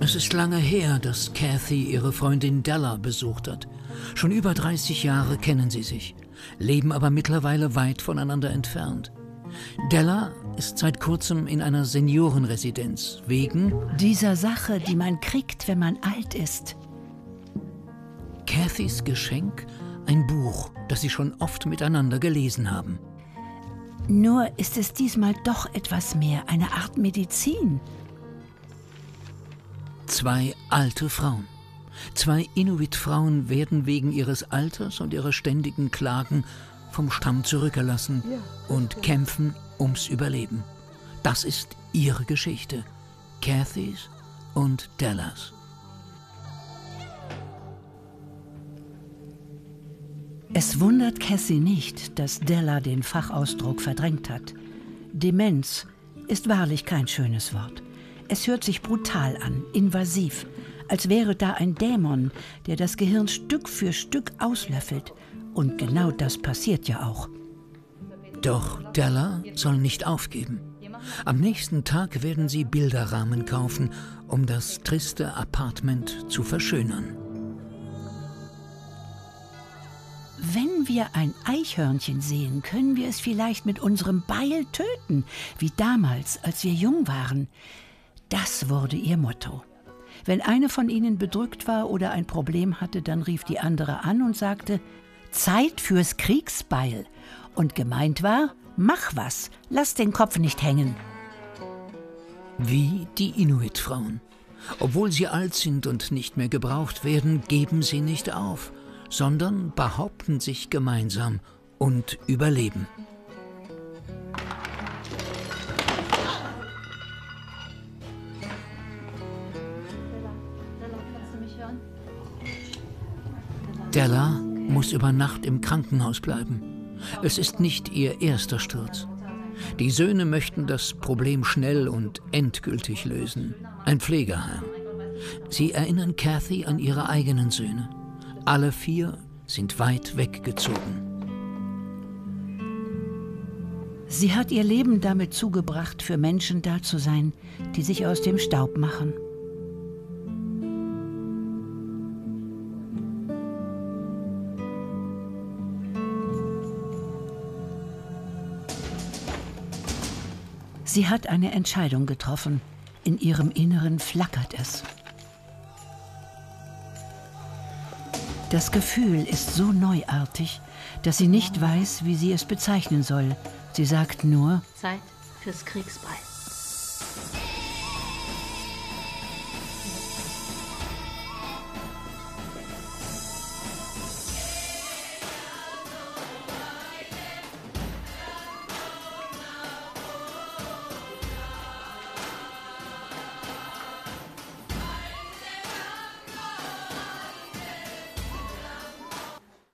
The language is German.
Es ist lange her, dass Kathy ihre Freundin Della besucht hat. Schon über 30 Jahre kennen sie sich, leben aber mittlerweile weit voneinander entfernt. Della ist seit kurzem in einer Seniorenresidenz wegen dieser Sache, die man kriegt, wenn man alt ist. Cathys Geschenk ein Buch, das sie schon oft miteinander gelesen haben. Nur ist es diesmal doch etwas mehr, eine Art Medizin. Zwei alte Frauen. Zwei Inuit-Frauen werden wegen ihres Alters und ihrer ständigen Klagen vom Stamm zurückgelassen und kämpfen ums Überleben. Das ist ihre Geschichte. Cathys und Dellas. Es wundert Cassie nicht, dass Della den Fachausdruck verdrängt hat. Demenz ist wahrlich kein schönes Wort. Es hört sich brutal an, invasiv, als wäre da ein Dämon, der das Gehirn Stück für Stück auslöffelt. Und genau das passiert ja auch. Doch Della soll nicht aufgeben. Am nächsten Tag werden sie Bilderrahmen kaufen, um das triste Apartment zu verschönern. Wenn wir ein Eichhörnchen sehen, können wir es vielleicht mit unserem Beil töten, wie damals, als wir jung waren. Das wurde ihr Motto. Wenn eine von ihnen bedrückt war oder ein Problem hatte, dann rief die andere an und sagte Zeit fürs Kriegsbeil. Und gemeint war, mach was, lass den Kopf nicht hängen. Wie die Inuit-Frauen. Obwohl sie alt sind und nicht mehr gebraucht werden, geben sie nicht auf sondern behaupten sich gemeinsam und überleben. Della muss über Nacht im Krankenhaus bleiben. Es ist nicht ihr erster Sturz. Die Söhne möchten das Problem schnell und endgültig lösen. Ein Pflegeheim. Sie erinnern Kathy an ihre eigenen Söhne. Alle vier sind weit weggezogen. Sie hat ihr Leben damit zugebracht, für Menschen da zu sein, die sich aus dem Staub machen. Sie hat eine Entscheidung getroffen. In ihrem Inneren flackert es. Das Gefühl ist so neuartig, dass sie nicht weiß, wie sie es bezeichnen soll. Sie sagt nur Zeit fürs Kriegsbeil.